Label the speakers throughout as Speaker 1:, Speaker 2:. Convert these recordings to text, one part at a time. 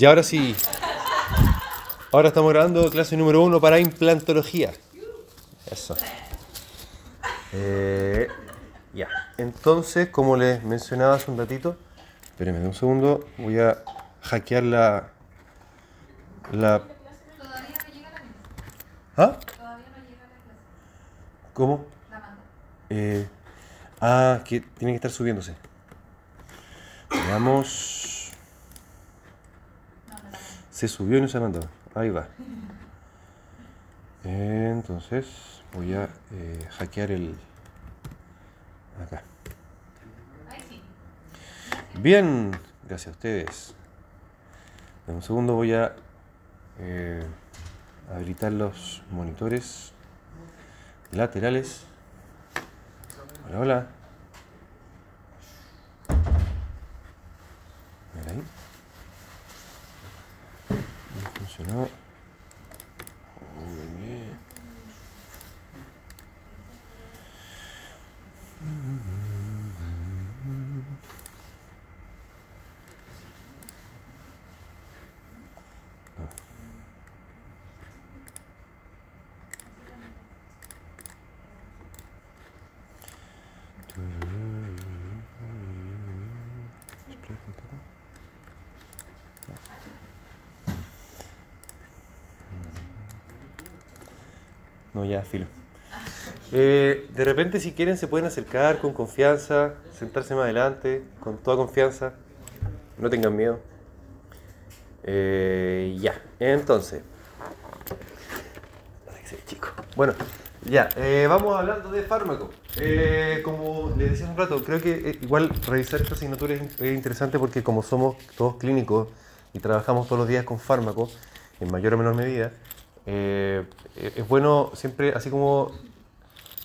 Speaker 1: Y ahora sí. Ahora estamos grabando clase número uno para implantología. Eso. Eh, ya. Entonces, como les mencionaba hace un ratito, espérenme un segundo, voy a hackear la. la
Speaker 2: Todavía no llega la clase.
Speaker 1: ¿Ah?
Speaker 2: Todavía no llega la clase.
Speaker 1: ¿Cómo?
Speaker 2: La mando.
Speaker 1: Eh, ah, que tiene que estar subiéndose. Veamos.
Speaker 2: No, no la mando.
Speaker 1: Se subió y no se. Ahí va. Entonces voy a eh, hackear el... Acá. Bien, gracias a ustedes. En un segundo voy a eh, habilitar los monitores laterales. Hola, hola. Ahí. No funcionó. Muy bien. Ya, filo. Eh, de repente, si quieren, se pueden acercar con confianza, sentarse más adelante, con toda confianza. No tengan miedo. Eh, ya, entonces. Bueno, ya, eh, vamos hablando de fármaco. Como les decía hace un rato, creo que igual revisar esta asignatura es, es interesante porque como somos todos clínicos y trabajamos todos los días con fármacos, en mayor o menor medida, eh, es bueno siempre, así como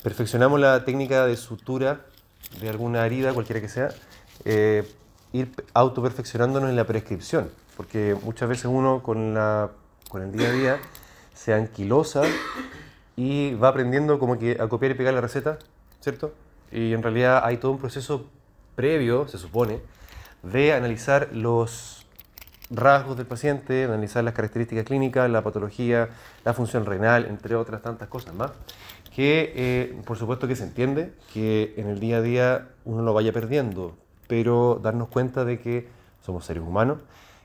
Speaker 1: perfeccionamos la técnica de sutura de alguna herida, cualquiera que sea, eh, ir autoperfeccionándonos en la prescripción, porque muchas veces uno con, la, con el día a día se anquilosa y va aprendiendo como que a copiar y pegar la receta, ¿cierto? Y en realidad hay todo un proceso previo, se supone, de analizar los rasgos del paciente, analizar las características clínicas, la patología, la función renal, entre otras tantas cosas más, que eh, por supuesto que se entiende que en el día a día uno lo vaya perdiendo, pero darnos cuenta de que somos seres humanos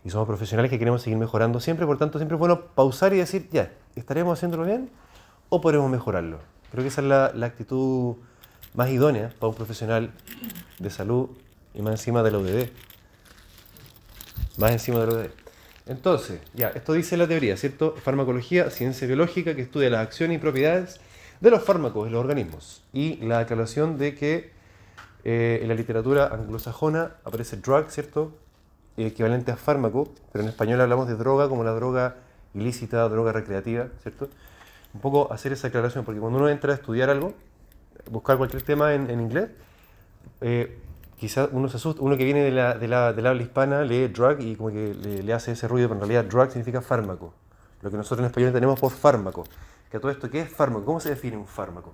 Speaker 1: y somos profesionales que queremos seguir mejorando siempre, por tanto siempre es bueno pausar y decir, ya, ¿estaremos haciéndolo bien o podremos mejorarlo? Creo que esa es la, la actitud más idónea para un profesional de salud y más encima de la UDD. Más encima de la UDD. Entonces, ya, esto dice la teoría, ¿cierto? Farmacología, ciencia biológica que estudia las acciones y propiedades de los fármacos en los organismos. Y la aclaración de que eh, en la literatura anglosajona aparece drug, ¿cierto? Equivalente a fármaco, pero en español hablamos de droga como la droga ilícita, droga recreativa, ¿cierto? Un poco hacer esa aclaración, porque cuando uno entra a estudiar algo, buscar cualquier tema en, en inglés, eh, quizás uno se asusta, uno que viene de la, de la, del habla hispana lee drug y como que le, le hace ese ruido, pero en realidad drug significa fármaco. Lo que nosotros en español tenemos por fármaco. Que todo esto, ¿qué es fármaco? ¿Cómo se define un fármaco?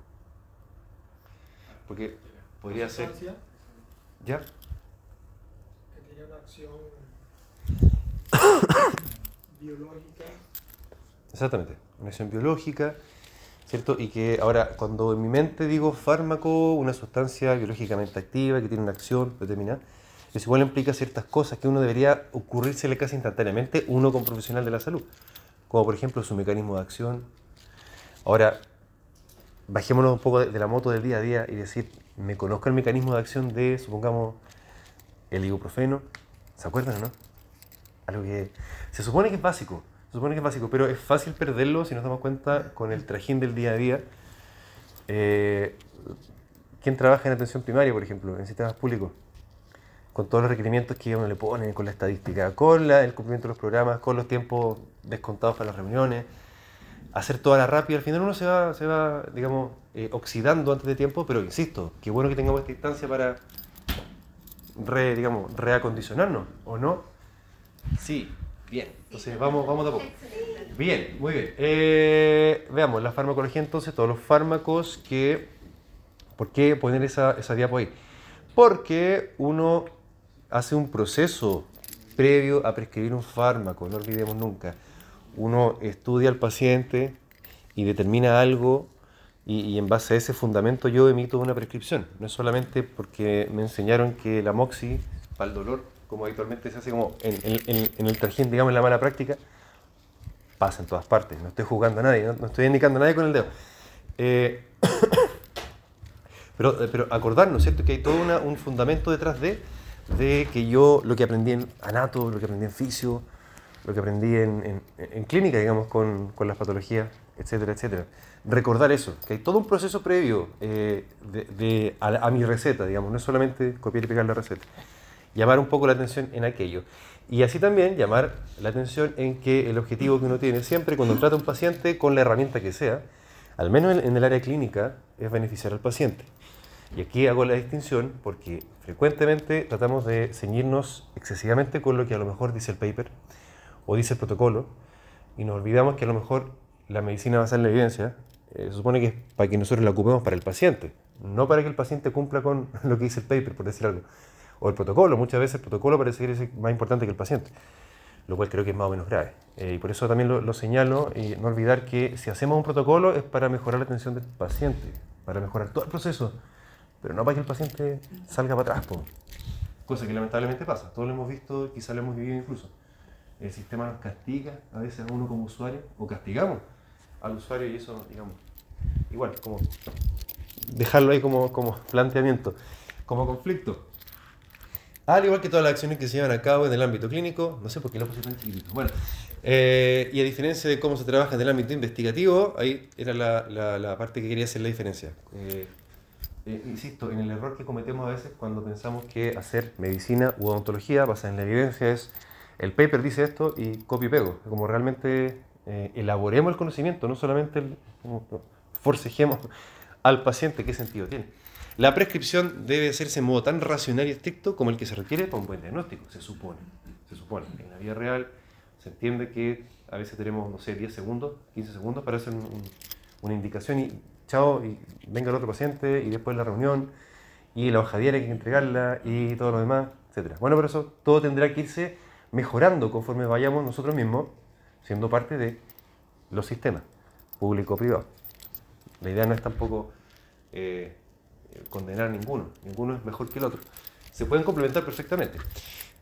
Speaker 1: Porque podría ser... ¿Ya?
Speaker 3: que tiene una acción biológica
Speaker 1: Exactamente, una acción biológica, ¿cierto? Y que ahora, cuando en mi mente digo fármaco, una sustancia biológicamente activa que tiene una acción determinada, eso igual implica ciertas cosas que uno debería ocurrírsele casi instantáneamente, uno como profesional de la salud, como por ejemplo su mecanismo de acción. Ahora, bajémonos un poco de, la moto del día a día y decir, me conozco el mecanismo de acción de, supongamos, el ibuprofeno, ¿se acuerdan o no? Algo que se supone que es básico, se supone que es básico, pero es fácil perderlo si nos damos cuenta con el trajín del día a día. Eh, ¿Quién trabaja en atención primaria, por ejemplo, en sistemas públicos? Con todos los requerimientos que uno le pone, con la estadística, con el cumplimiento de los programas, con los tiempos descontados para las reuniones, hacer toda la rápida, al final uno se va, se va digamos, eh, oxidando antes de tiempo, pero insisto, qué bueno que tengamos esta instancia para re, digamos, reacondicionarnos, ¿o no? Sí, bien. Entonces vamos, vamos de a poco. Bien, muy bien. Eh, veamos, la farmacología entonces, todos los fármacos que... ¿Por qué poner esa, esa diapo ahí? Porque uno hace un proceso previo a prescribir un fármaco, no olvidemos nunca, uno estudia al paciente y determina algo y, y en base a ese fundamento yo emito una prescripción. No es solamente porque me enseñaron que la moxi para el dolor, como habitualmente se hace como en, en- en- el trajín, digamos, en la mala práctica, pasa en todas partes. No estoy jugando a nadie, no, no estoy indicando a nadie con el dedo. Eh, pero, eh, pero acordarnos, ¿cierto? Que hay todo una- un fundamento detrás de, de que yo lo que aprendí en anato, lo que aprendí en fisio, lo que aprendí en, en- en clínica, digamos, con, con las patologías, etcétera, etcétera. Recordar eso, que hay todo un proceso previo eh, de, de- a, a mi receta, digamos, no es solamente copiar y pegar la receta. Llamar un poco la atención en aquello. Y así también llamar la atención en que el objetivo que uno tiene siempre cuando trata a un paciente con la herramienta que sea, al menos en, el área clínica, es beneficiar al paciente. Y aquí hago la distinción porque frecuentemente tratamos de ceñirnos excesivamente con lo que a lo mejor dice el paper o dice el protocolo y nos olvidamos que a lo mejor la medicina basada en la evidencia eh, se supone que es para que nosotros la ocupemos para el paciente, no para que el paciente cumpla con lo que dice el paper, por decir algo. O el protocolo, muchas veces el protocolo parece que es más importante que el paciente, lo cual creo que es más o menos grave. Eh, y por eso también lo, lo señalo y no olvidar que si hacemos un protocolo es para mejorar la atención del paciente, para mejorar todo el proceso, pero no para que el paciente salga para atrás. Cosa que lamentablemente pasa, todos lo hemos visto, quizá lo hemos vivido incluso. El sistema nos castiga a veces a uno como usuario, o castigamos al usuario y eso, digamos, igual, como dejarlo ahí como, como planteamiento, como conflicto. Al igual que todas las acciones que se llevan a cabo en el ámbito clínico, no sé por qué lo puse tan chiquitito. Bueno, eh, y a diferencia de cómo se trabaja en el ámbito investigativo, ahí era la, parte que quería hacer la diferencia. Eh, eh, insisto, en el error que cometemos a veces cuando pensamos que hacer medicina u odontología basada en la evidencia es el paper dice esto y copio y pego. Como realmente elaboremos el conocimiento, no solamente forcejemos al paciente, ¿qué sentido tiene? La prescripción debe hacerse en modo tan racional y estricto como el que se requiere para un buen diagnóstico, se supone. Se supone. En la vida real se entiende que a veces tenemos, no sé, 10 segundos, 15 segundos para hacer un- un- una indicación y chao, y venga el otro paciente y después la reunión y la hoja diaria hay que entregarla y todo lo demás, etc. Bueno, pero eso todo tendrá que irse mejorando conforme vayamos nosotros mismos siendo parte de los sistemas público-privado. La idea no es tampoco eh, condenar a ninguno, ninguno es mejor que el otro. Se pueden complementar perfectamente.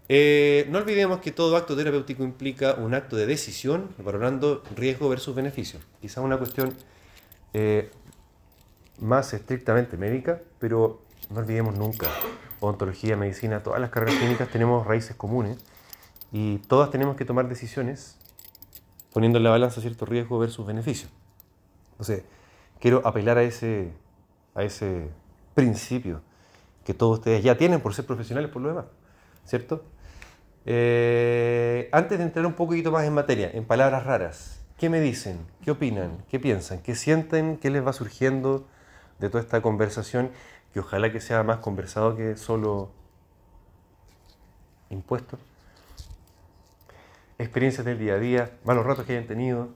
Speaker 1: Eh, no olvidemos que todo acto terapéutico implica un acto de decisión valorando riesgo versus beneficio. Quizá una cuestión eh, más estrictamente médica, pero no olvidemos nunca, odontología, medicina, todas las carreras clínicas tenemos raíces comunes y todas tenemos que tomar decisiones poniendo en la balanza cierto riesgo versus beneficio. Entonces, quiero apelar a ese, a ese principio que todos ustedes ya tienen por ser profesionales por lo demás, ¿cierto? Eh, antes de entrar un poquito más en materia, en palabras raras, ¿qué me dicen? ¿Qué opinan? ¿Qué piensan? ¿Qué sienten? ¿Qué les va surgiendo de toda esta conversación? Que ojalá que sea más conversado que solo impuesto. Experiencias del día a día, malos ratos que hayan tenido,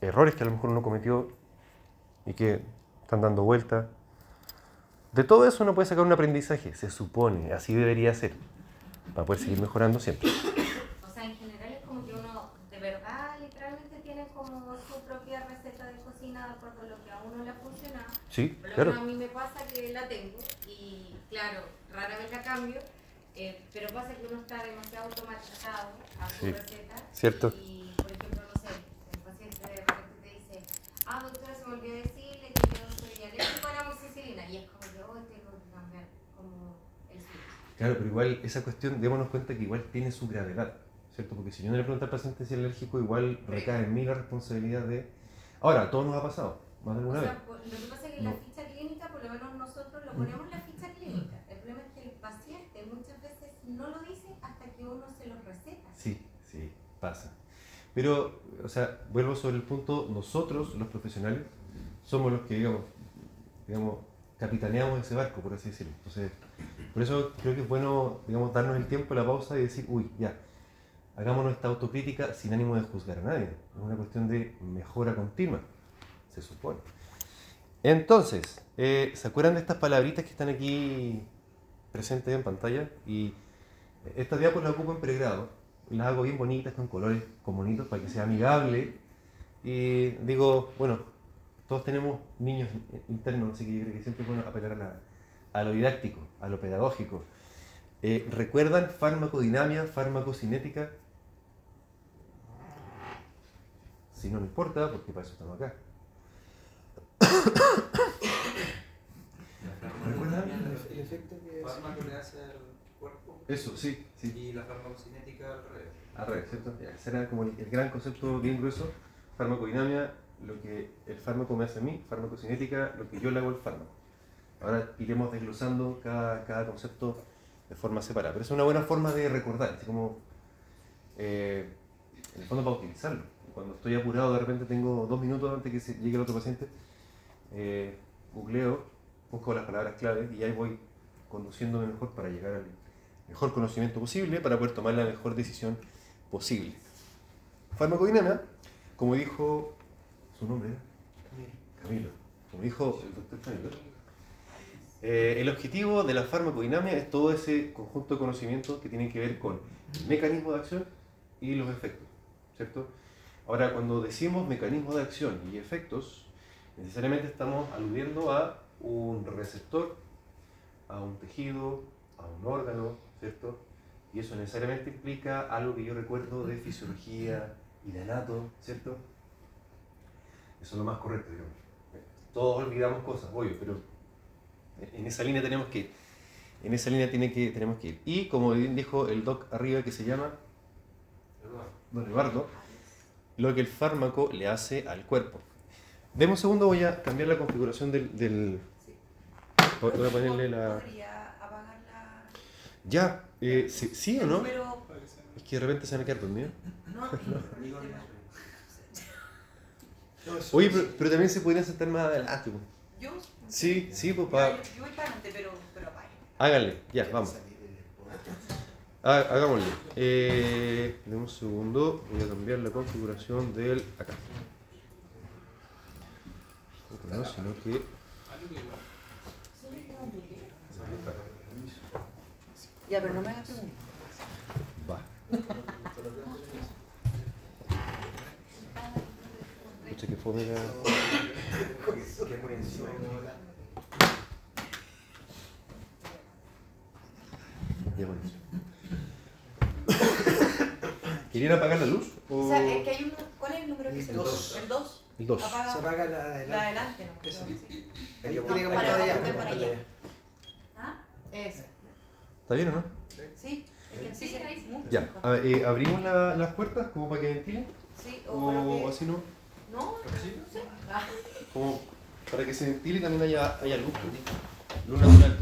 Speaker 1: errores que a lo mejor uno cometió y que están dando vuelta. De todo eso uno puede sacar un aprendizaje, se supone, así debería ser, para poder seguir mejorando siempre.
Speaker 4: O sea, en general es como que uno de verdad literalmente tiene como su propia receta de cocina de acuerdo a lo que a uno le ha funcionado.
Speaker 1: Sí,
Speaker 4: Por lo
Speaker 1: claro.
Speaker 4: a mí me pasa que la tengo y claro, rara vez la cambio, eh, pero pasa que uno está demasiado automatizado a su
Speaker 1: Sí,
Speaker 4: receta.
Speaker 1: cierto.
Speaker 4: Y por ejemplo, no sé, el paciente de repente te dice, ah doctora, se me olvidó decirle que yo soy alérgico a la amoxicilina y es como que, oh, tengo que cambiar como el switch.
Speaker 1: Claro, pero igual esa cuestión, démonos cuenta que igual tiene su gravedad, ¿cierto? Porque si yo no le pregunto al paciente si es alérgico, igual recae en mí la responsabilidad de... Ahora, a todos nos ha pasado, más de
Speaker 4: O
Speaker 1: alguna vez.
Speaker 4: sea, lo que pasa es que
Speaker 1: No.
Speaker 4: la ficha clínica, por lo menos nosotros lo ponemos en la ficha clínica. El problema es que el paciente muchas veces no lo dice hasta que uno se lo receta.
Speaker 1: Sí, sí, pasa. Pero, o sea, vuelvo sobre el punto, nosotros, los profesionales, somos los que, digamos, digamos capitaneamos ese barco, por así decirlo. Entonces, por eso creo que es bueno, digamos, darnos el tiempo, la pausa y decir, uy, ya, hagámonos esta autocrítica sin ánimo de juzgar a nadie. Es una cuestión de mejora continua, se supone. Entonces, eh, ¿se acuerdan de estas palabritas que están aquí presentes en pantalla? Y estas diapos las ocupo en pregrado. las hago bien bonitas, con colores con bonitos, para que sea amigable. Y digo, bueno, todos tenemos niños internos, así que yo creo que siempre es bueno apelar a, la- a lo didáctico, a lo pedagógico. Eh, ¿Recuerdan farmacodinamia, farmacocinética? Si no, no importa, porque para eso estamos acá. ¿Recuerdan?
Speaker 3: El, el efecto que
Speaker 5: El
Speaker 3: es.
Speaker 5: fármaco le hace al cuerpo
Speaker 1: Eso, sí, sí.
Speaker 5: y la farmacocinética al revés.
Speaker 1: Al revés, ¿cierto? Ese era como el, el gran concepto bien grueso. Farmacodinamia, lo que el fármaco me hace a mí, farmacocinética, lo que yo le hago al fármaco. Ahora iremos desglosando cada, cada concepto de forma separada. Pero es una buena forma de recordar, así como, eh, en el fondo para utilizarlo. Cuando estoy apurado, de repente tengo dos minutos antes que llegue el otro paciente, eh, busco las palabras clave y ahí voy conduciéndome mejor para llegar al mejor conocimiento posible para poder tomar la mejor decisión posible. Farmacodinamia, como dijo su nombre, ¿era? Camilo, como dijo el doctor Camilo, eh, el objetivo de la farmacodinamia es todo ese conjunto de conocimientos que tienen que ver con el mecanismo de acción y los efectos, ¿cierto? Ahora, cuando decimos mecanismo de acción y efectos, necesariamente estamos aludiendo a un receptor, a un tejido, a un órgano, ¿cierto? Y eso necesariamente implica algo que yo recuerdo de fisiología y de anato, ¿cierto? Eso es lo más correcto, digamos. Todos olvidamos cosas, obvio, pero en esa línea tenemos que ir. En esa línea tiene que, tenemos que ir. Y como bien dijo el doc arriba que se llama Don Eduardo, lo que el fármaco le hace al cuerpo. Deme un segundo, voy a cambiar la configuración del... del- Voy voy a ponerle la...
Speaker 6: ¿Podría apagar la...
Speaker 1: Ya, eh, ¿sí, sí o no? Es que de repente se van a quedar dormidos.
Speaker 6: No,
Speaker 3: No, eso
Speaker 1: Oye, pero, pero también se podrían sentar más adelante. pues.
Speaker 6: yo...
Speaker 1: Sí, sí, pues
Speaker 6: yo, yo voy para adelante, pero, pero apague.
Speaker 1: Háganle, ya, vamos. Ha- Hagámosle. Eh, un segundo, voy a cambiar la configuración del acá. No, no, sino que.
Speaker 6: Ya, pero no me hagas preguntas.
Speaker 1: Va. Pucha, que fome la.
Speaker 5: Que por encima
Speaker 1: Ya con eso. ¿Querían apagar la luz?
Speaker 6: O
Speaker 1: O...
Speaker 6: sea, es que hay un... ¿Cuál es el número que
Speaker 3: El
Speaker 6: se
Speaker 3: dos.
Speaker 6: El 2.
Speaker 1: El 2.
Speaker 6: Apaga
Speaker 3: Se apaga la de
Speaker 6: la
Speaker 3: adelante.
Speaker 6: adelante, ¿no? Sí.
Speaker 3: Que
Speaker 6: allá,
Speaker 3: allá.
Speaker 6: para allá.
Speaker 2: ¿Ah?
Speaker 4: Eso.
Speaker 1: ¿Está bien o no?
Speaker 6: Sí,
Speaker 2: Sí,
Speaker 1: Ya.
Speaker 6: mejor.
Speaker 1: A ver, eh, ¿Abrimos la- las puertas como para que ventilen?
Speaker 6: Sí, o para
Speaker 1: ¿O
Speaker 6: que...
Speaker 1: así no?
Speaker 6: No, no sé. Ah,
Speaker 1: Como para que se ventile también haya, haya luz. Luz natural.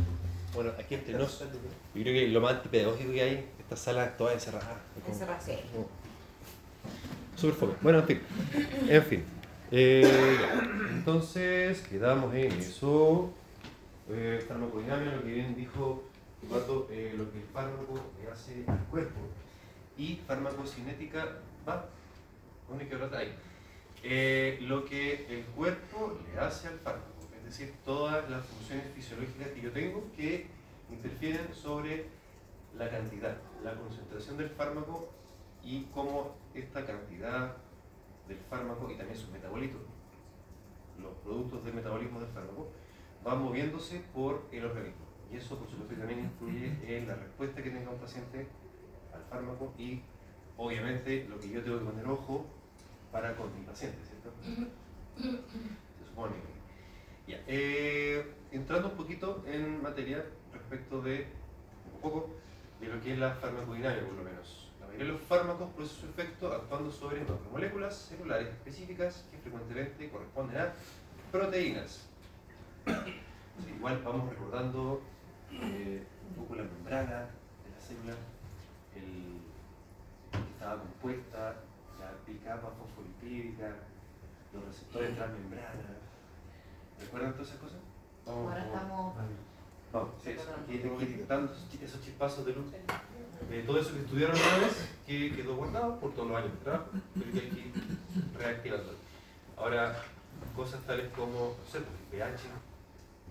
Speaker 1: Bueno, aquí entre nos, yo creo que lo más antipedagógico que hay, esta sala toda encerrada.
Speaker 6: Encerrada, sí.
Speaker 1: Súper fome. Bueno, en fin. En fin. Eh, entonces, quedamos en eso. Eh, farmacodinamia, lo que bien dijo Eduardo, eh, lo que el fármaco le hace al cuerpo. Y farmacocinética, va, única rata ahí. Eh, lo que el cuerpo le hace al fármaco, es decir, todas las funciones fisiológicas que yo tengo que interfieren sobre la cantidad, la concentración del fármaco y cómo esta cantidad del fármaco y también sus metabolitos, los productos del metabolismo del fármaco, van moviéndose por el organismo. Y eso, por supuesto, también influye en la respuesta que tenga un paciente al fármaco y, obviamente, lo que yo tengo que poner ojo para con mi paciente, ¿cierto? Se supone. Ya. Eh, entrando un poquito en materia respecto de, un poco, de lo que es la farmacodinamia, por lo menos. La mayoría de los fármacos producen su efecto actuando sobre macromoléculas celulares específicas que frecuentemente corresponden a proteínas. Igual vamos recordando eh, un poco la membrana de la célula, el, que estaba compuesta, la bicapa fosfolipídica, los receptores transmembrana. ¿Recuerdan todas esas cosas? Vamos,
Speaker 4: Ahora estamos.
Speaker 1: Vamos, sí, eso, aquí, esos chi- esos chispazos de luz. Eh, todo eso que estudiaron una vez, que quedó guardado por todos los años de trabajo, pero que hay que ir reactivando. Ahora, cosas tales como, no sé, pues, el pH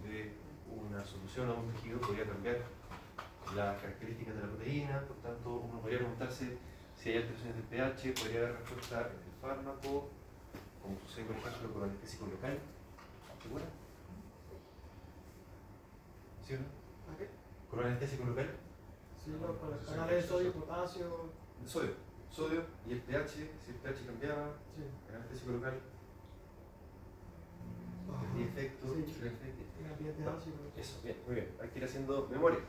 Speaker 1: de una solución a un tejido podría cambiar las características de la proteína, por tanto, uno podría preguntarse si hay alteraciones del pH, podría haber respuesta en el fármaco, como sucede por ejemplo con anestésico local. ¿Segura? ¿Sí o no?
Speaker 3: ¿A qué?
Speaker 1: Con anestésico local.
Speaker 3: Sí, no, con los canales de sodio, potasio.
Speaker 1: El sodio. Sodio y el pH, si el pH cambiaba,
Speaker 3: Sí.
Speaker 1: el anestésico local, el efecto,
Speaker 3: Sí.
Speaker 1: el efecto. Eso, bien, muy bien. Hay que ir haciendo memoria.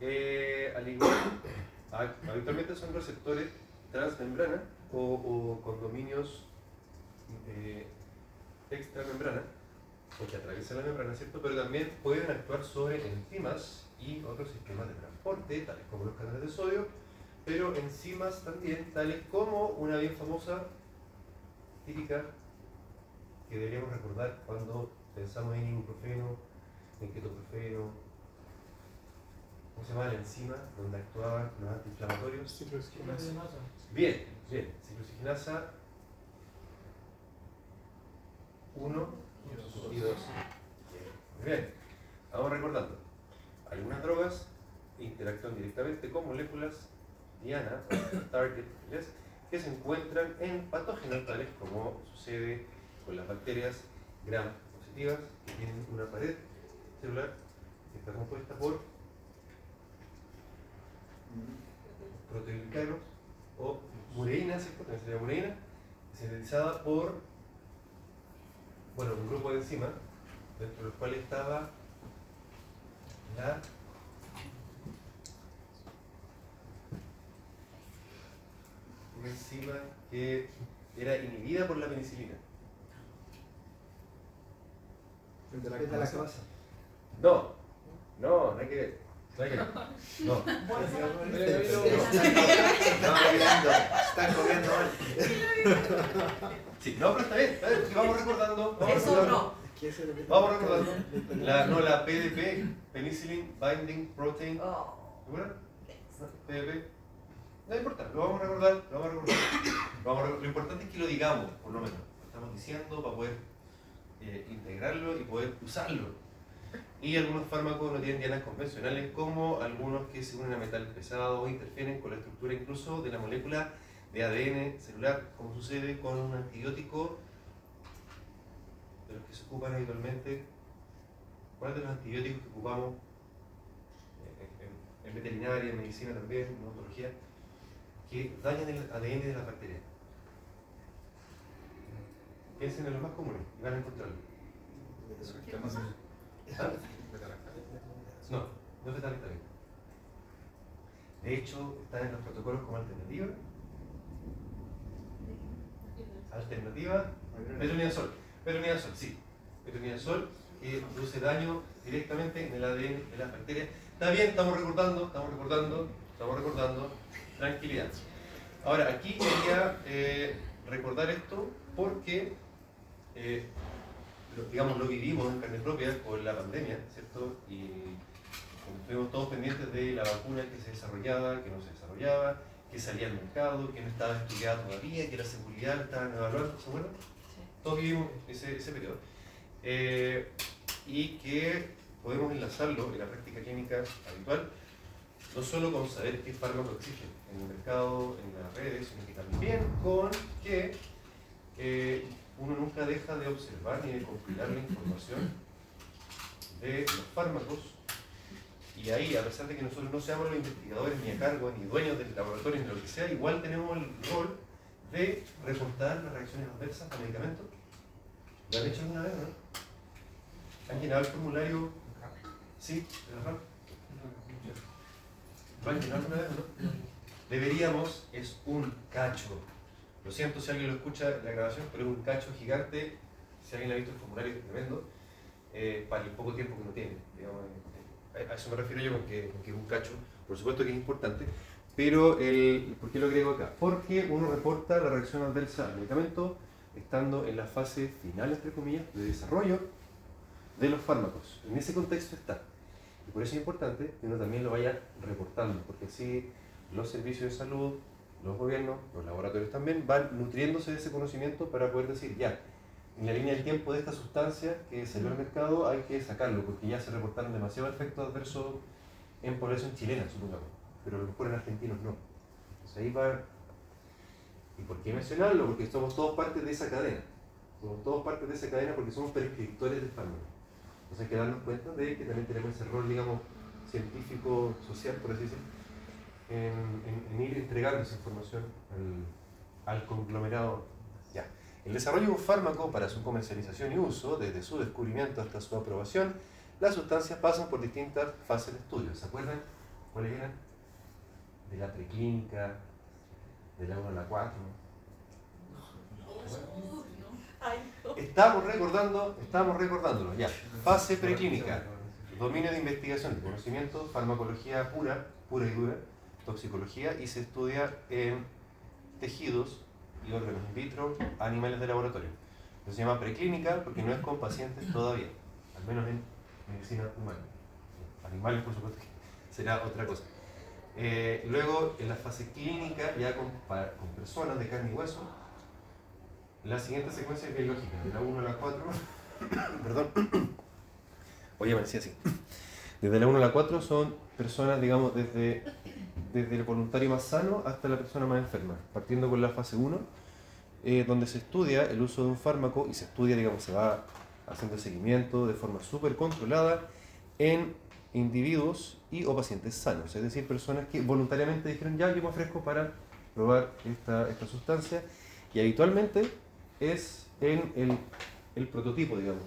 Speaker 1: Eh, al igual, ha- habitualmente son receptores transmembrana o, o condominios eh, extramembrana, porque atraviesan la membrana, ¿cierto? Pero también pueden actuar sobre enzimas y otros sistemas de transporte, tales como los canales de sodio, pero enzimas también, tales como una bien famosa, típica, que deberíamos recordar cuando pensamos en ibuprofeno, en ketoprofeno, ¿cómo se llama la enzima donde actuaban los antiinflamatorios? Bien, bien, ciclosigenasa 1 y 2. Muy bien, vamos recordando. Algunas drogas interactúan directamente con moléculas diana, target que se encuentran en patógenos tales como sucede con las bacterias gram positivas que tienen una pared celular que está compuesta por proteoglicanos o mureína, ¿cierto? También sería mureína, sintetizada por bueno, un grupo de enzimas, dentro de los cuales estaba la una enzima que era inhibida por la penicilina.
Speaker 5: De la
Speaker 3: de la.
Speaker 1: No, no, no hay que ver. No.
Speaker 5: Están comiendo mal.
Speaker 1: Sí, no, pero está bien, está bien, vamos recordando. Vamos
Speaker 6: Eso
Speaker 1: recordando.
Speaker 6: no.
Speaker 3: ¿Qué es el que-
Speaker 1: Vamos recordando. La, no, la PDP, Penicillin Binding Protein.
Speaker 6: Oh.
Speaker 1: ¿Segura? PDP. No importa, lo vamos a recordar, lo vamos a recordar. Lo, vamos a recordar. Lo importante es que lo digamos, por lo menos. Lo estamos diciendo para poder eh, integrarlo y poder usarlo. Y algunos fármacos no tienen dianas convencionales, como algunos que se unen a metales pesados o interfieren con la estructura incluso de la molécula de ADN celular, como sucede con un antibiótico de los que se ocupan habitualmente. ¿Cuál de los antibióticos que ocupamos en, en- en veterinaria, en medicina también, en odontología, que dañan el ADN de las bacterias? Piensen en los más comunes y van a encontrarlo. ¿Ah? No, no es betalactamina. De hecho, están en los protocolos como alternativa. Alternativa, metronidazol. Metronidazol, sí. Metronidazol que produce daño directamente en el ADN de las bacterias. Está bien, estamos recordando, estamos recordando, estamos recordando. Tranquilidad. Ahora, aquí quería eh, recordar esto porque, eh, digamos, lo vivimos en carne propia con la pandemia, ¿cierto? Y estuvimos todos pendientes de la vacuna que se desarrollaba, que no se desarrollaba, que salía al mercado, que no estaba estudiada todavía, que la seguridad la estaban evaluando, ¿se acuerdan? Todos vivimos ese, ese periodo. Eh, y que podemos enlazarlo en la práctica clínica habitual, no solo con saber qué fármacos existen en el mercado, en las redes, sino que también con que eh, uno nunca deja de observar ni de compilar la información de los fármacos y ahí, a pesar de que nosotros no seamos los investigadores ni a cargo, ni dueños del laboratorio, ni lo que sea, igual tenemos el rol de reportar las reacciones adversas a medicamentos. ¿Lo han hecho alguna vez no? ¿Han llenado el formulario? Sí. ¿Lo han llenado alguna vez no? Deberíamos, es un cacho. Lo siento si alguien lo escucha en la grabación, pero es un cacho gigante. Si alguien ha visto el formulario, es tremendo. eh, para el poco tiempo que uno tiene. digamos, eh, a eso me refiero yo con que, con que es un cacho. Por supuesto que es importante. Pero, el, ¿por qué lo agrego acá? Porque uno reporta la reacción adversa al medicamento estando en la fase final, entre comillas, de desarrollo de los fármacos. En ese contexto está. Y por eso es importante que uno también lo vaya reportando, porque así los servicios de salud, los gobiernos, los laboratorios también van nutriéndose de ese conocimiento para poder decir, ya, en la línea del tiempo de esta sustancia que salió al mercado hay que sacarlo, porque ya se reportaron demasiados efectos adversos en población chilena, supongamos, pero a lo mejor en argentinos no. Entonces ahí va ¿Y por qué mencionarlo? Porque somos todos parte de esa cadena. Somos todos parte de esa cadena porque somos prescriptores de fármacos. Entonces hay que darnos cuenta de que también tenemos ese rol, digamos, científico, social, por así decirlo, en, en- en ir entregando esa información al, al conglomerado. Ya. El desarrollo de un fármaco para su comercialización y uso, desde su descubrimiento hasta su aprobación, las sustancias pasan por distintas fases de estudio. ¿Se acuerdan cuáles eran? De la preclínica, de la 1 a la 4.
Speaker 6: Ay, no.
Speaker 1: Estamos recordando, estamos recordándolo, ya. Fase preclínica, dominio de investigación y conocimiento, farmacología pura, pura y dura, toxicología, y se estudia en tejidos y órganos in vitro, animales de laboratorio. Se llama preclínica porque no es con pacientes todavía, al menos en medicina humana. Animales, por supuesto, será otra cosa. Eh, luego, en la fase clínica, ya con personas de carne y hueso, la siguiente secuencia es biológica, de la 1 a la 4. Perdón. Oye, me decía así. Desde la 1 a la 4 son personas, digamos, desde, desde el voluntario más sano hasta la persona más enferma. Partiendo con la fase 1, eh, donde se estudia el uso de un fármaco y se estudia, digamos, se va haciendo seguimiento de forma súper controlada en individuos y o pacientes sanos, es decir, personas que voluntariamente dijeron, ya, yo me ofrezco para probar esta, esta sustancia y habitualmente es en el, el prototipo, digamos.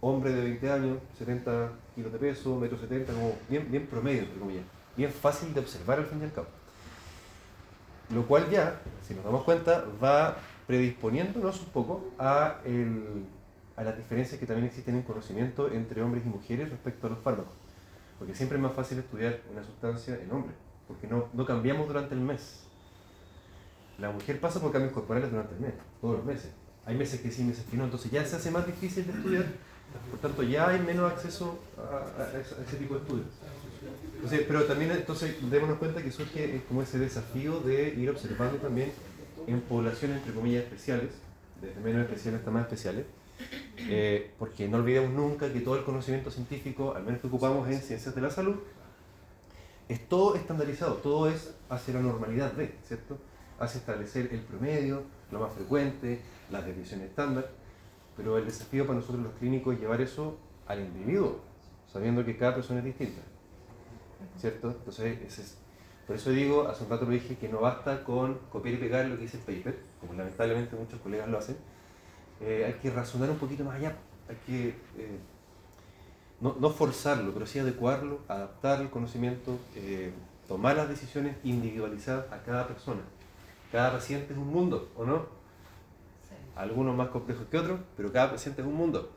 Speaker 1: Hombre de 20 años, 70 kilos de peso, metro 70, como bien, promedio. Bien fácil de observar al fin y al cabo. Lo cual ya, si nos damos cuenta, va predisponiéndonos un poco a las diferencias que también existen en conocimiento entre hombres y mujeres respecto a los fármacos. Porque siempre es más fácil estudiar una sustancia en hombres, porque no, no cambiamos durante el mes. La mujer pasa por cambios corporales durante el mes, todos los meses. Hay meses que sí, meses que no, entonces ya se hace más difícil de estudiar, por tanto ya hay menos acceso a, ese, tipo de estudios. Pero también entonces démonos cuenta que surge eh, como ese desafío de ir observando también en poblaciones entre comillas especiales, desde menos especiales hasta más especiales, eh, porque no olvidemos nunca que todo el conocimiento científico, al menos que ocupamos en ciencias de la salud, es todo estandarizado, todo es hacia la normalidad de, ¿cierto? Hacia establecer el promedio, lo más frecuente, las desviaciones estándar, pero el desafío para nosotros los clínicos es llevar eso al individuo, sabiendo que cada persona es distinta, ¿cierto? Entonces, ese es- por eso digo, hace un rato lo dije, que no basta con copiar y pegar lo que dice el paper, como lamentablemente muchos colegas lo hacen, eh, hay que razonar un poquito más allá, hay que eh, no, forzarlo, pero sí adecuarlo, adaptar el conocimiento, eh, tomar las decisiones individualizadas a cada persona. Cada paciente es un mundo, ¿o no? Algunos más complejos que otros, pero cada paciente es un mundo.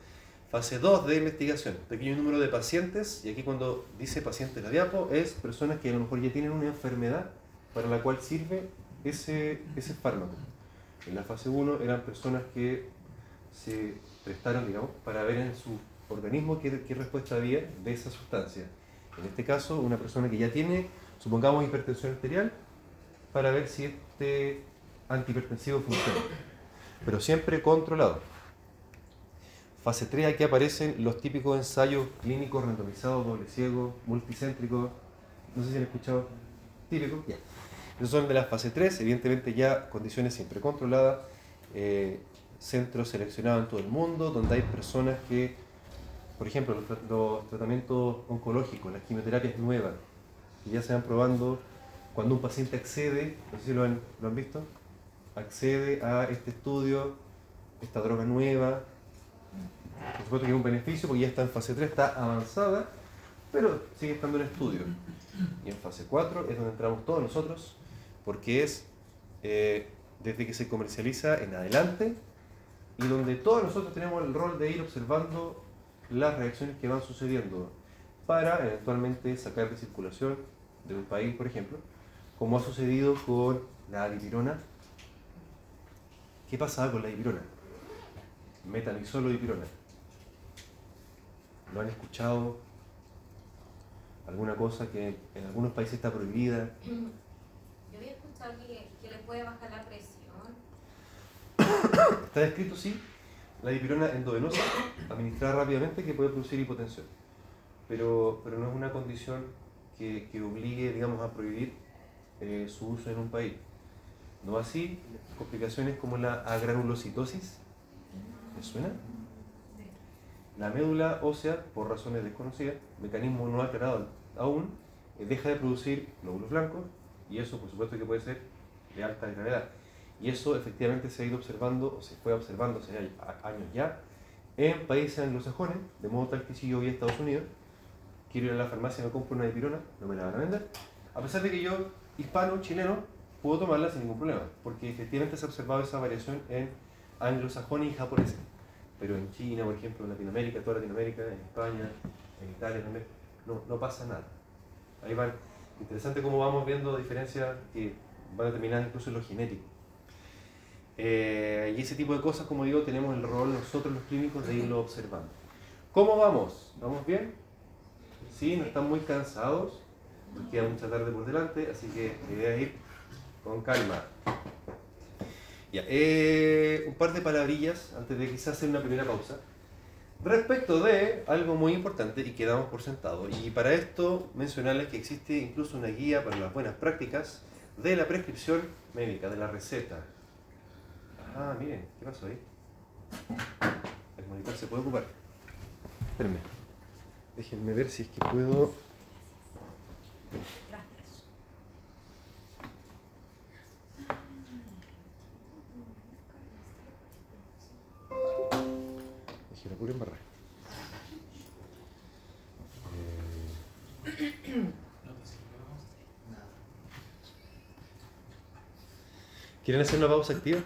Speaker 1: Fase 2 de investigación, pequeño número de pacientes, y aquí cuando dice paciente la diapo, es personas que a lo mejor ya tienen una enfermedad para la cual sirve ese, ese fármaco. En la fase 1 eran personas que se prestaron, digamos, para ver en su organismo qué, qué respuesta había de esa sustancia. En este caso, una persona que ya tiene, supongamos, hipertensión arterial, para ver si este antihipertensivo funciona. Pero siempre controlado. Fase 3, aquí aparecen los típicos ensayos clínicos randomizados, doble ciego, multicéntricos. No sé si han escuchado. Típicos, ya. Esos son de la fase 3, evidentemente ya condiciones siempre controladas, eh, centros seleccionados en todo el mundo, donde hay personas que, por ejemplo, los, los tratamientos oncológicos, las quimioterapias nuevas, que ya se van probando cuando un paciente accede, no sé si lo han visto, accede a este estudio, esta droga nueva, por supuesto que es un beneficio porque ya está en fase 3, está avanzada, pero sigue estando en estudio. Y en fase 4 es donde entramos todos nosotros, porque es eh, desde que se comercializa en adelante y donde todos nosotros tenemos el rol de ir observando las reacciones que van sucediendo para eventualmente sacar de circulación de un país, por ejemplo, como ha sucedido con la dipirona. ¿Qué pasaba con la dipirona? Metamizolo dipirona. ¿Lo han escuchado? ¿Alguna cosa que en algunos países está prohibida?
Speaker 4: Yo había escuchado que, que le puede bajar la presión.
Speaker 1: Está descrito, sí, la dipirona endovenosa, administrada rápidamente, que puede producir hipotensión. Pero, pero no es una condición que, que obligue, digamos, a prohibir eh, su uso en un país. No así complicaciones como la agranulocitosis. ¿Les suena? La médula ósea, por razones desconocidas, mecanismo no aclarado aún, eh, deja de producir glóbulos blancos y eso por supuesto que puede ser de alta gravedad. Y eso efectivamente se ha ido observando, o se fue observando hace años ya, en países anglosajones, de modo tal que si yo voy a Estados Unidos, quiero ir a la farmacia y me compro una dipirona, no me la van a vender. A pesar de que yo, hispano, chileno, puedo tomarla sin ningún problema, porque efectivamente se ha observado esa variación en anglosajones y japoneses. Pero en China, por ejemplo, en Latinoamérica, toda Latinoamérica, en España, en Italia también, no, no pasa nada. Ahí van. Interesante cómo vamos viendo diferencias que van a terminar incluso lo genético. Eh, y ese tipo de cosas, como digo, tenemos el rol nosotros los clínicos de irlo observando. ¿Cómo vamos? ¿Vamos bien? Sí, no están muy cansados. Nos queda mucha tarde por delante, así que la idea es ir con calma. Ya, eh, un par de palabrillas antes de quizás hacer una primera pausa. Respecto de algo muy importante y que damos por sentado, y para esto mencionarles que existe incluso una guía para las buenas prácticas de la prescripción médica, de la receta. Ah, miren, ¿qué pasó ahí? El monitor se puede ocupar. Espérenme. Déjenme ver si es que puedo.
Speaker 6: Gracias.
Speaker 1: ¿Quieren hacer una pausa activa?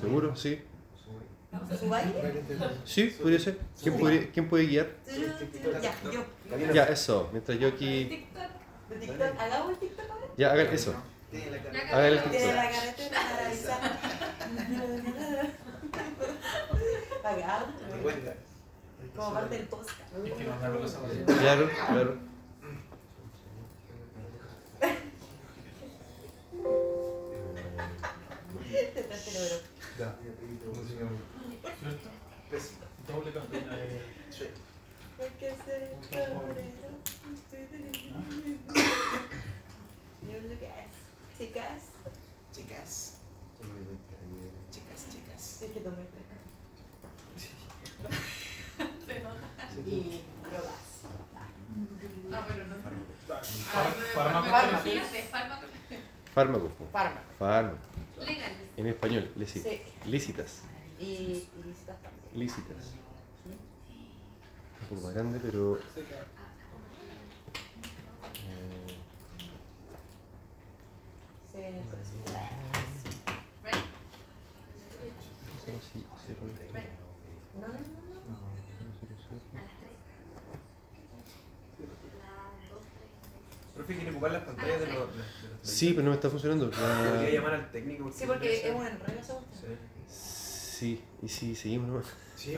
Speaker 1: ¿Seguro? Sí. Sí, podría ser. ¿Quién puede, ¿quién puede guiar?
Speaker 6: Ya, yo.
Speaker 1: Ya, eso. Mientras yo aquí.
Speaker 6: TikTok. ¿De TikTok? ¿Hagamos el TikTok ahora?
Speaker 1: Ya, hagan eso. Hagan el TikTok.
Speaker 6: la carretera
Speaker 5: cuenta.
Speaker 6: Como parte del podcast.
Speaker 1: Claro, claro.
Speaker 6: Te traste el oro.
Speaker 5: Ya. Música. Pésimo.
Speaker 3: Doble campeona de...
Speaker 5: Sí.
Speaker 6: Porque se torero. Yo lo que es. Chicas.
Speaker 5: Chicas. Chicas, chicas.
Speaker 6: Es que tomé fresca.
Speaker 2: Se nota.
Speaker 6: Y drogas.
Speaker 2: Ah, pero no.
Speaker 3: Fármaco.
Speaker 2: Fármaco. Fíjate, fármaco.
Speaker 1: Fármacos. Fármacos.
Speaker 2: Legal.
Speaker 1: En español, lícitas.
Speaker 6: Sí.
Speaker 1: Lícitas.
Speaker 6: Y, listas también.
Speaker 1: Lícitas. Un poco más grande, pero. eh,
Speaker 6: Sí, sí.
Speaker 2: Right?
Speaker 1: no.
Speaker 6: No, no, no. no.
Speaker 5: Profe, ¿quiere ocupar las pantallas de los, de los
Speaker 1: Sí, pero no me está funcionando. Ya-
Speaker 5: llamar al técnico.
Speaker 6: Sí, porque es un enredo esa.
Speaker 5: Sí.
Speaker 1: Sí, y sí, seguimos nomás.
Speaker 5: Sí,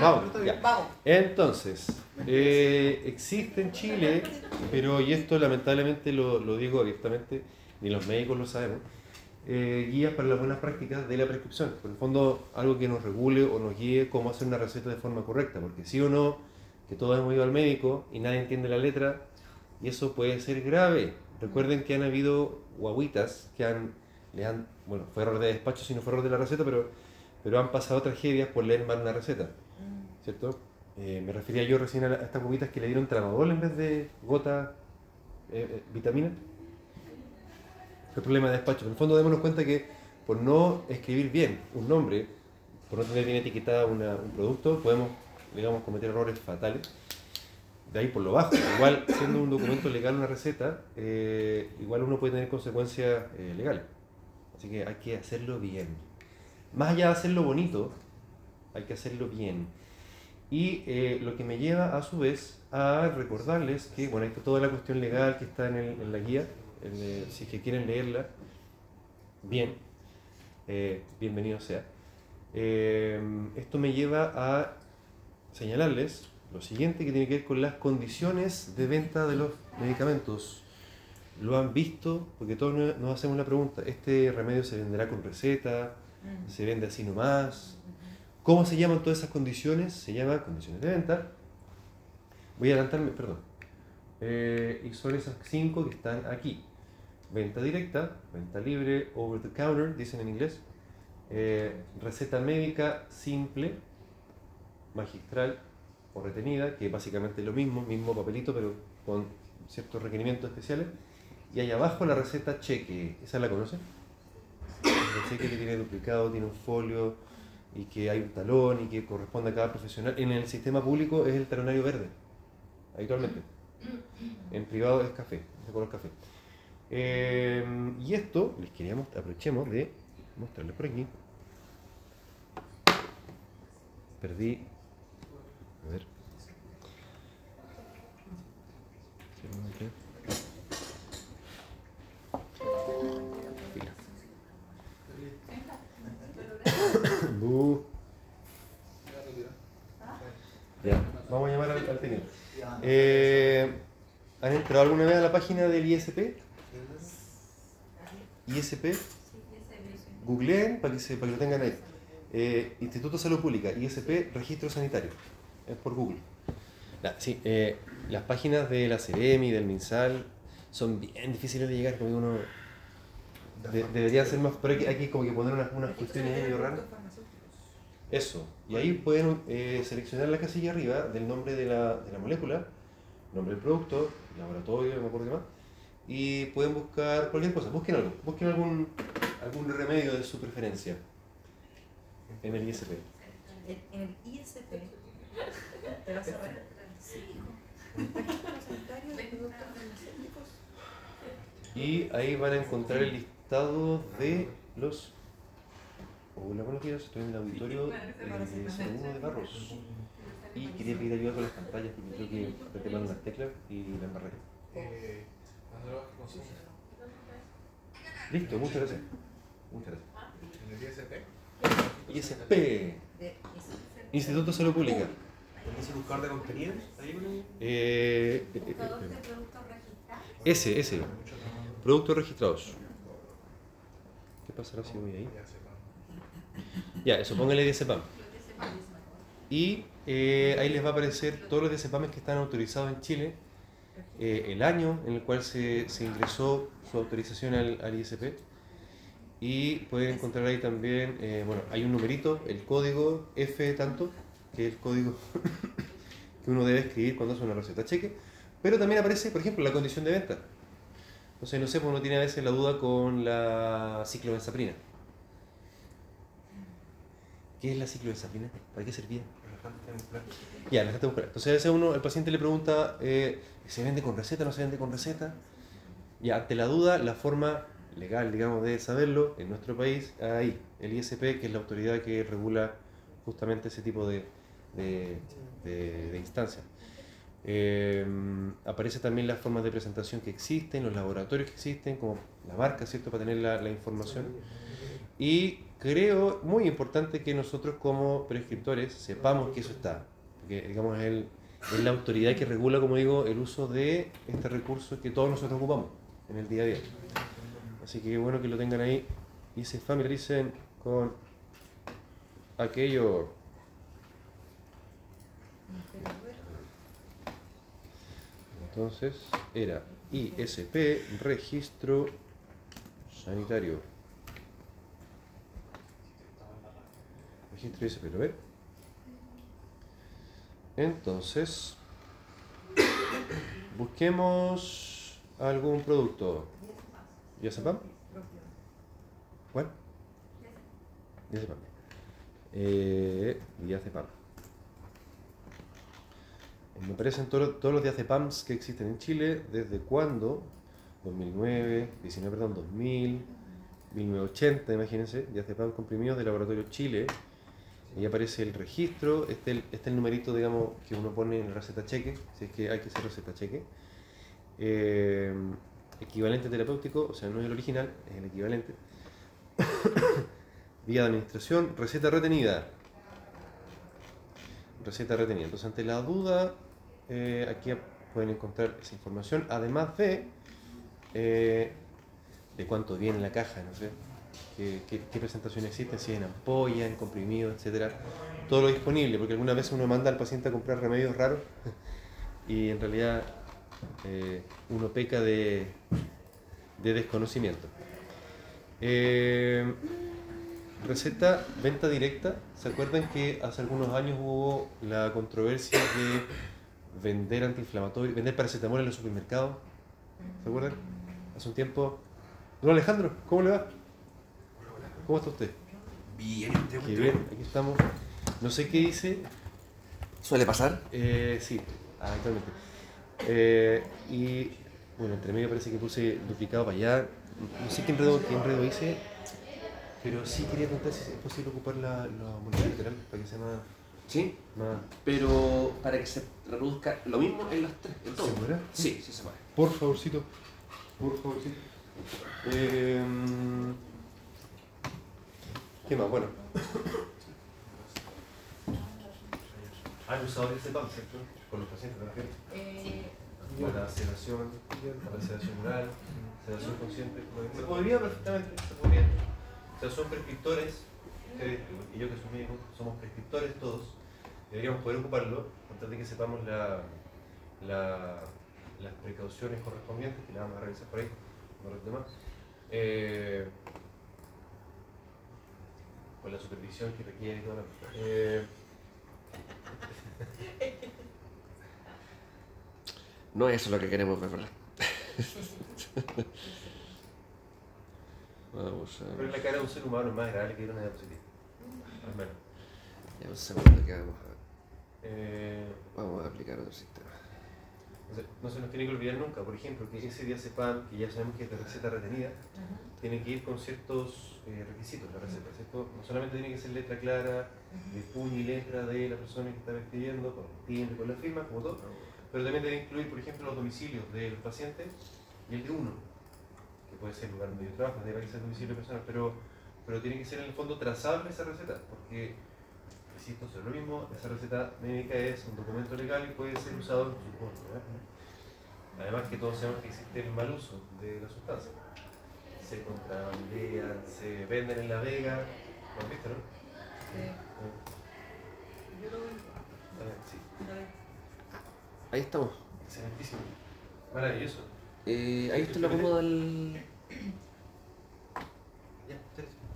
Speaker 1: vamos, ya.
Speaker 6: Vamos.
Speaker 1: Entonces, eh, existe en Chile, pero y esto lamentablemente lo, lo digo abiertamente, ni los médicos lo sabemos, eh, guías para las buenas prácticas de la prescripción. Por el fondo, algo que nos regule o nos guíe cómo hacer una receta de forma correcta, porque sí o no, que todos hemos ido al médico y nadie entiende la letra, y eso puede ser grave. Recuerden que han habido guaguitas que han, le han, bueno, fue error de despacho, si no fue error de la receta, pero, pero han pasado tragedias por leer mal una receta.
Speaker 6: Mm.
Speaker 1: ¿cierto? Eh, me refería yo recién a, la- a estas bobitas que le dieron tramadol en vez de gota eh, eh, vitamina. Fue problema de despacho. En el fondo, démonos cuenta que por no escribir bien un nombre, por no tener bien etiquetada una- un producto, podemos, digamos, cometer errores fatales. De ahí por lo bajo. Igual, siendo un documento legal una receta, eh, igual uno puede tener consecuencias eh, legales. Así que hay que hacerlo bien. Más allá de hacerlo bonito, hay que hacerlo bien. Y eh, lo que me lleva a su vez a recordarles que, bueno, está toda la cuestión legal que está en, el- la guía, eh, si es que quieren leerla, bien, bienvenido sea. Esto me lleva a señalarles lo siguiente que tiene que ver con las condiciones de venta de los medicamentos. Lo han visto, porque todos nos hacemos la pregunta, ¿este remedio se venderá con receta? ¿Se vende así nomás? ¿Cómo se llaman todas esas condiciones? Se llaman condiciones de venta. Voy a adelantarme, perdón. Eh, y son esas cinco que están aquí. venta directa, venta libre, over the counter, dicen en inglés, eh, receta médica simple, magistral o retenida, que básicamente es lo mismo, mismo papelito, pero con ciertos requerimientos especiales. Y ahí abajo la receta cheque, ¿esa la conocen? El cheque que tiene duplicado, tiene un folio y que hay un talón y que corresponde a cada profesional. En el sistema público es el talonario verde, habitualmente. En privado es café, de color café. Eh, y esto les queríamos, aprovechemos de mostrarles por aquí. Perdí. A ver. Ya, vamos a llamar al, al técnico. Eh, ¿Han entrado alguna vez a la página del ISP? ISP, googleen para que, se, para que lo tengan ahí. Eh, Instituto de Salud Pública, ISP, Registro Sanitario. Es por Google. Sí, eh, las páginas de la CEREMI, del MinSal, son bien difíciles de llegar, como uno de- debería ser más, pero hay que, hay que como que poner unas, unas cuestiones medio raras. Eso, y ahí pueden eh, seleccionar la casilla arriba del nombre de la, de la molécula, nombre del producto, laboratorio, no me acuerdo qué más, y pueden buscar cualquier cosa, busquen algo, busquen algún, algún remedio de su preferencia en el ISP.
Speaker 6: En el ISP. ¿Te vas a ver? Sí, hijo. Registro sanitario de productos farmacéuticos.
Speaker 1: Y ahí van a encontrar el listado de los... Hola, buenos días, estoy en el auditorio eh, segundo de Barros. Y quería pedir ayuda con las pantallas porque creo que apreté mal unas teclas y la embarré.
Speaker 3: Eh,
Speaker 1: Listo, muchas gracias. Muchas gracias.
Speaker 3: en el ISP.
Speaker 6: De.
Speaker 1: Instituto de Salud Pública.
Speaker 5: ¿Ese buscador de contenidos?
Speaker 1: Eh, eh, eh,
Speaker 4: Buscador de
Speaker 1: eh,
Speaker 4: productos registrados.
Speaker 1: ese, ese. Productos registrados. ¿Qué pasará si voy ahí?
Speaker 3: Ya
Speaker 1: eso, póngale DSPAM. Y eh, ahí les va a aparecer todos los DSPAMs que están autorizados en Chile, eh, el año en el cual se, se ingresó su autorización al, al ISP. Y pueden encontrar ahí también, eh, bueno, hay un numerito, el código F tanto, que es el código que uno debe escribir cuando hace una receta cheque. Pero también aparece, por ejemplo, la condición de venta. Entonces, no sé, pues uno tiene a veces la duda con la ciclobenzaprina. ¿Qué es la ciclobenzaprina? ¿Para qué servía? Ya, relajante muscular. Entonces a veces uno, el paciente le pregunta, eh, ¿se vende con receta o no se vende con receta? Y ante la duda, la forma legal, digamos, de saberlo en nuestro país, ahí, el ISP, que es la autoridad que regula justamente ese tipo de, de, de- de instancias. Eh, también las formas de presentación que existen, los laboratorios que existen, como la marca, ¿cierto?, para tener la, la información. Y creo muy importante que nosotros como prescriptores sepamos que eso está, porque digamos es, el- es la autoridad que regula, como digo, el uso de este recurso que todos nosotros ocupamos en el día a día. Así que bueno que lo tengan ahí y se familiaricen con aquello. Entonces era ISP, registro sanitario. Registro ISP, ¿lo ven? Entonces, busquemos algún producto. ¿Ya? ¿Cuál? Ya sepan. Eh. Me aparecen todo- todos los diazepams que existen en Chile, desde cuándo, 2009, 19, perdón, 2000, 1980, imagínense, diazepam comprimidos de Laboratorio Chile. Ahí aparece el registro, este este es el numerito, digamos, que uno pone en la receta cheque, si es que hay que hacer receta cheque. Eh, equivalente terapéutico, o sea, no es el original, es el equivalente. Vía de administración, receta retenida. Receta retenida. Entonces, ante la duda, eh, aquí pueden encontrar esa información, además de eh, de cuánto viene en la caja, no sé, qué presentación existe, si es en ampolla, en comprimido, etcétera. Todo lo disponible, porque algunas veces uno manda al paciente a comprar remedios raros y en realidad eh, uno peca de, de desconocimiento. Eh, receta venta directa. ¿Se acuerdan que hace algunos años hubo la controversia de vender antiinflamatorio, vender paracetamol en los supermercados? ¿Se acuerdan? Hace un tiempo. Don Alejandro, ¿cómo le va? ¿Cómo está usted?
Speaker 5: Bien, ¿te
Speaker 1: Qué bien, aquí estamos. No sé qué dice.
Speaker 5: ¿Suele pasar?
Speaker 1: Eh, sí, actualmente. Eh, y bueno, entre medio parece que puse duplicado para allá. No sé qué enredo, qué enredo hice, pero sí quería preguntar si es posible ocupar la, la moneda lateral para que sea más.
Speaker 5: Sí,
Speaker 1: más
Speaker 5: pero para que se reproduzca lo mismo en las tres. En todo.
Speaker 1: ¿Se puede?
Speaker 5: Sí, sí se puede.
Speaker 1: Por favorcito. Por favorcito. Eh, ¿Qué más? Bueno. Han usado ese pan, ¿cierto? Con los pacientes, refiero.
Speaker 2: Eh,
Speaker 1: Para sedación, para sedación oral, sedación consciente. Se podría perfectamente, se podría. O sea, son prescriptores, ustedes y yo que soy médico, somos prescriptores todos. Deberíamos poder ocuparlo, tal de que sepamos la, la, las precauciones correspondientes, que las vamos a revisar por ahí, con los demás. Eh, con la supervisión que requiere y toda la. Eh,
Speaker 5: No es eso lo que queremos ver, ¿verdad? Vamos a
Speaker 1: pero en
Speaker 5: ver.
Speaker 1: la cara de un ser humano es más agradable que una diapositiva. Al menos.
Speaker 5: Ya un segundo que vamos a ver.
Speaker 1: Eh,
Speaker 5: Vamos a aplicar otro sistema.
Speaker 1: No se, no se nos tiene que olvidar nunca, por ejemplo, que ese diazepam, que ya sabemos que es de receta retenida, tiene que ir con ciertos eh, requisitos la receta, ¿cierto? No solamente tiene que ser letra clara, de puño y letra de la persona que está escribiendo, con el timbre, con la firma, como todo, pero también debe incluir, por ejemplo, los domicilios del paciente y el de uno, que puede ser el lugar donde yo trabajo, debe ser el domicilio personal, pero, pero tiene que ser en el fondo trazable esa receta, porque, insisto, es lo mismo, esa receta médica es un documento legal y puede ser usado en su. Además que todos sabemos que existe el mal uso de la sustancia. Se contrabandean, se venden en la vega, ¿lo has visto, no?
Speaker 6: Sí, yo lo veo.
Speaker 1: Eh, Sí,
Speaker 5: Ahí estamos.
Speaker 1: excelentísimo. Maravilloso.
Speaker 5: Eh, ahí está lo acomodo del.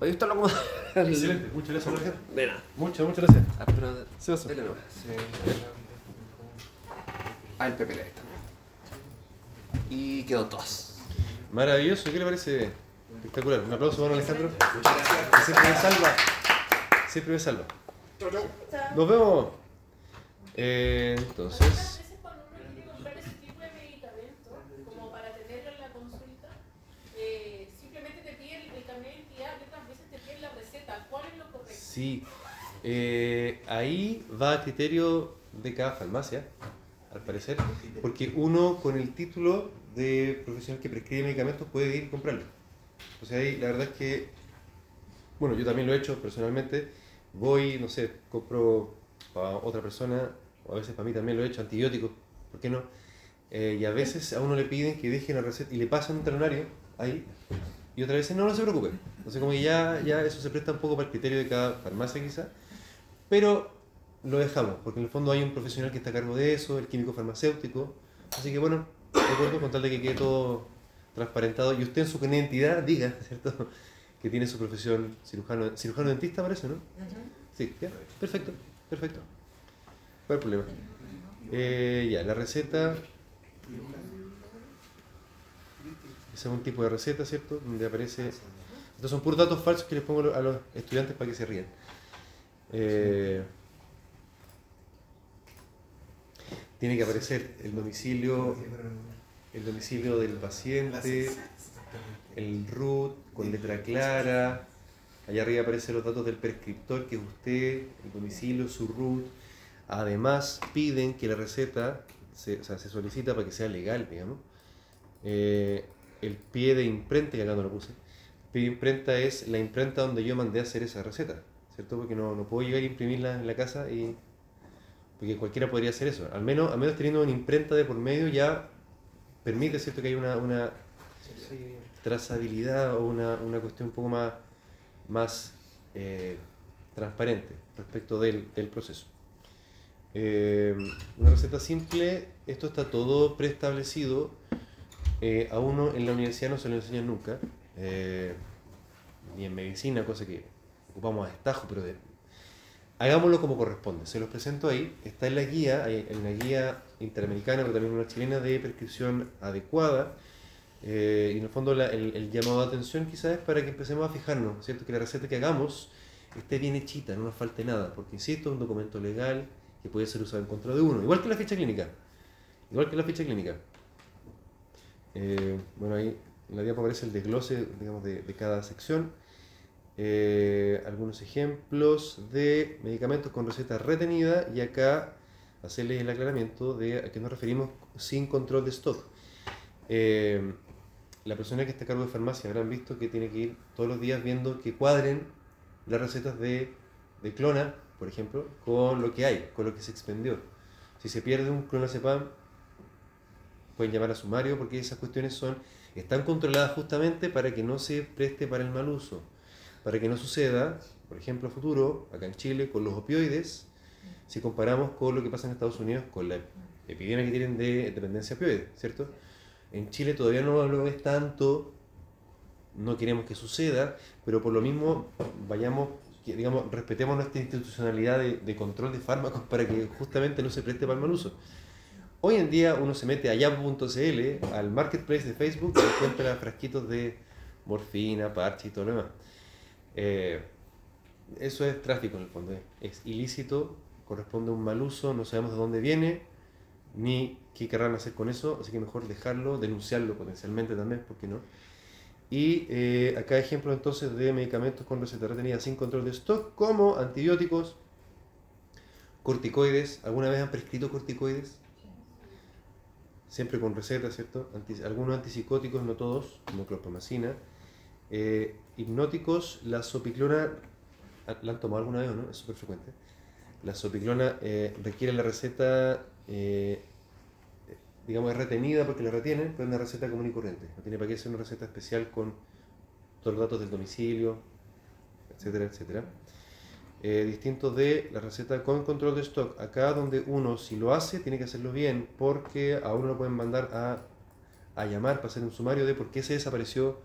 Speaker 5: Ahí está lo acomodo del.
Speaker 1: Excelente, muchas gracias, Jorge.
Speaker 5: De nada.
Speaker 1: Muchas, muchas gracias.
Speaker 5: Ah, pero.
Speaker 1: Se oso.
Speaker 5: Dele nomás. Ah, el PPL ahí está. Y quedó todas.
Speaker 1: Maravilloso, ¿qué le parece? Espectacular. Un aplauso para Alejandro. que Siempre me salva. Siempre me salva. Nos vemos. Eh, entonces.
Speaker 2: Algunas veces cuando uno quiere comprar ese tipo de medicamentos, como para tenerlo en la consulta, eh, simplemente te piden el carnet de identidad y otras veces te piden la receta. ¿Cuál es lo correcto?
Speaker 1: Sí, eh, ahí va a criterio de cada farmacia, al parecer, porque uno con el título de profesional que prescribe medicamentos puede ir y comprarlo. O sea, ahí la verdad es que, bueno, yo también lo he hecho personalmente, voy, no sé, compro para otra persona, o a veces para mí también lo he hecho, antibióticos, ¿por qué no? Eh, y a veces a uno le piden que deje la receta y le pasan un talonario ahí, y otras veces no, no se preocupe. Entonces como que ya, ya eso se presta un poco para el criterio de cada farmacia quizá, pero lo dejamos, porque en el fondo hay un profesional que está a cargo de eso, el químico farmacéutico, así que bueno, de acuerdo con tal de que quede todo transparentado y usted en su identidad diga, ¿cierto? Que tiene su profesión cirujano, cirujano dentista parece, ¿no? Sí, ya, perfecto, perfecto. ¿Cuál es el problema? Eh, ya, la receta. Ese es un tipo de receta, ¿cierto? Donde aparece. Estos son puros datos falsos que les pongo a los estudiantes para que se rían. Eh, tiene que aparecer el domicilio, el domicilio del paciente, el root con letra clara. Allá arriba aparecen los datos del prescriptor, que es usted, el domicilio, su root. Además, piden que la receta se, o sea, se solicita para que sea legal, digamos. Eh, el pie de imprenta, que acá no lo puse. De imprenta es la imprenta donde yo mandé a hacer esa receta, ¿cierto? Porque no, no puedo llegar a imprimirla en la casa y. Porque cualquiera podría hacer eso. Al menos, al menos teniendo una imprenta de por medio ya permite, ¿cierto? Que haya una, una trazabilidad o una, una cuestión un poco más, más eh, transparente respecto del, del proceso. Eh, una receta simple, esto está todo preestablecido eh, a uno en la universidad no se lo enseñan nunca, eh, ni en medicina, cosa que ocupamos a destajo, pero hagámoslo como corresponde. Se los presento ahí, está en la guía, en la guía interamericana, pero también una chilena de prescripción adecuada. eh, y en el fondo la- el, el llamado de atención quizás es para que empecemos a fijarnos, ¿cierto? Que la receta que hagamos esté bien hechita, no nos falte nada, porque insisto, es un documento legal que puede ser usado en contra de uno, igual que la ficha clínica. Igual que la ficha clínica. Eh, bueno, ahí en la diapo aparece el desglose de, cada sección. Eh, algunos ejemplos de medicamentos con receta retenida y acá hacerles el aclaramiento de a qué nos referimos sin control de stock. Eh, la persona que está a cargo de farmacia habrán visto que tiene que ir todos los días viendo que cuadren las recetas de, de clona, por ejemplo, con lo que hay, con lo que se expendió. Si se pierde un clonazepam, pueden llamar a sumario porque esas cuestiones son están controladas justamente para que no se preste para el mal uso, para que no suceda, por ejemplo, a futuro, acá en Chile, con los opioides, si comparamos con lo que pasa en Estados Unidos con la epidemia que tienen de dependencia opioide, ¿cierto? En Chile todavía no lo es tanto, no queremos que suceda, pero por lo mismo vayamos, digamos, respetemos nuestra institucionalidad de control de fármacos para que justamente no se preste para el mal uso. Hoy en día uno se mete a yapo.cl, al marketplace de Facebook, y encuentra frasquitos de morfina, parche y todo lo demás. Eh, eso es tráfico en el fondo, es- es ilícito, corresponde a un mal uso, no sabemos de dónde viene, ni qué querrán hacer con eso, así que mejor dejarlo, denunciarlo potencialmente también, ¿por qué no? Y eh, acá ejemplos entonces de medicamentos con receta retenida sin control de stock, como antibióticos, corticoides, ¿alguna vez han prescrito corticoides? Siempre con receta, ¿cierto? Anti- algunos antipsicóticos, no todos, como clorpromacina. Eh, hipnóticos, la sopiclona, ah, ¿la han tomado alguna vez no? Es súper frecuente. La sopiclona eh, requiere la receta, eh, digamos, es retenida porque la retienen, pero es una receta común y corriente. No tiene para qué ser una receta especial con todos los datos del domicilio, etcétera, etcétera. Eh, distinto de la receta con control de stock. Acá donde uno, si lo hace, tiene que hacerlo bien, porque a uno lo pueden mandar a, a llamar para hacer un sumario de por qué se desapareció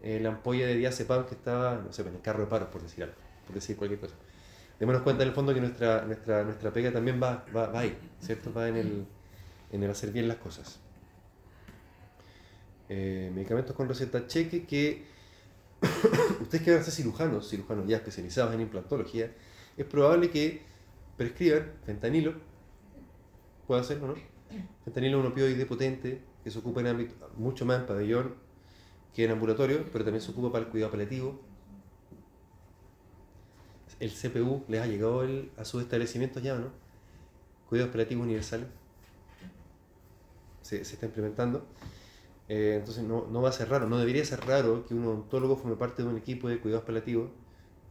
Speaker 1: eh, la ampolla de diazepam que estaba, no sé, en el carro de paros, por decir algo, por decir cualquier cosa. Démonos cuenta en el fondo que nuestra, nuestra, nuestra pega también va, va, va ahí, ¿cierto? Va en el, en el hacer bien las cosas. Eh, medicamentos con receta cheque que ustedes que van a ser cirujanos, cirujanos ya especializados en implantología, es probable que prescriban fentanilo, puede ser o no. Fentanilo es un opioide potente que se ocupa en ámbito mucho más en pabellón que en ambulatorio, pero también se ocupa para el cuidado paliativo. El CPU les ha llegado el- a sus establecimientos ya, ¿o ¿no? Cuidados paliativos universales. Se, se está implementando. Eh, entonces no, no va a ser raro, no debería ser raro que un odontólogo forme parte de un equipo de cuidados paliativos,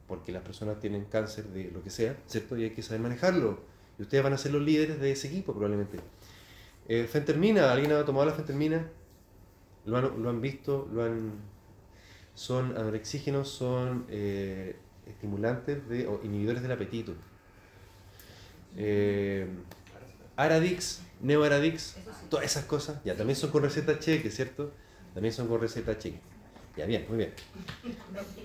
Speaker 1: porque las personas tienen cáncer de lo que sea, ¿cierto? Y hay que saber manejarlo. Y ustedes van a ser los líderes de ese equipo probablemente. Eh, fentermina, ¿alguien ha tomado la fentermina? ¿Lo han, lo han visto? ¿Lo han... Son anorexígenos, son eh, estimulantes de, o inhibidores del apetito. Eh, Aradix, Neoaradix, todas esas cosas, ya también son con receta cheque, ¿cierto? También son con receta cheque. Ya, bien, muy bien.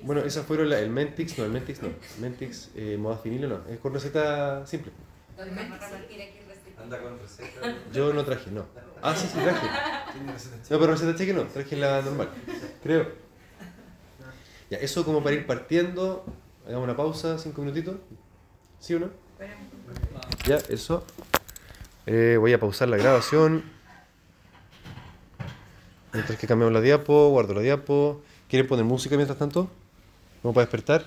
Speaker 1: Bueno, esas fueron la- el Mentix, no, el Mentix no. Mentix, eh, modafinilo no, es con receta simple.
Speaker 3: Anda con receta.
Speaker 1: Yo no traje, no. Ah, sí, sí, traje.
Speaker 3: Tiene receta
Speaker 1: No, pero receta cheque no, traje la normal, creo. Ya, eso como para ir partiendo, hagamos una pausa, cinco minutitos. ¿Sí o no? Ya, eso. Eh, voy a pausar la grabación. Mientras que cambiamos la diapo, guardo la diapo. ¿Quieren poner música mientras tanto? ¿Cómo para despertar?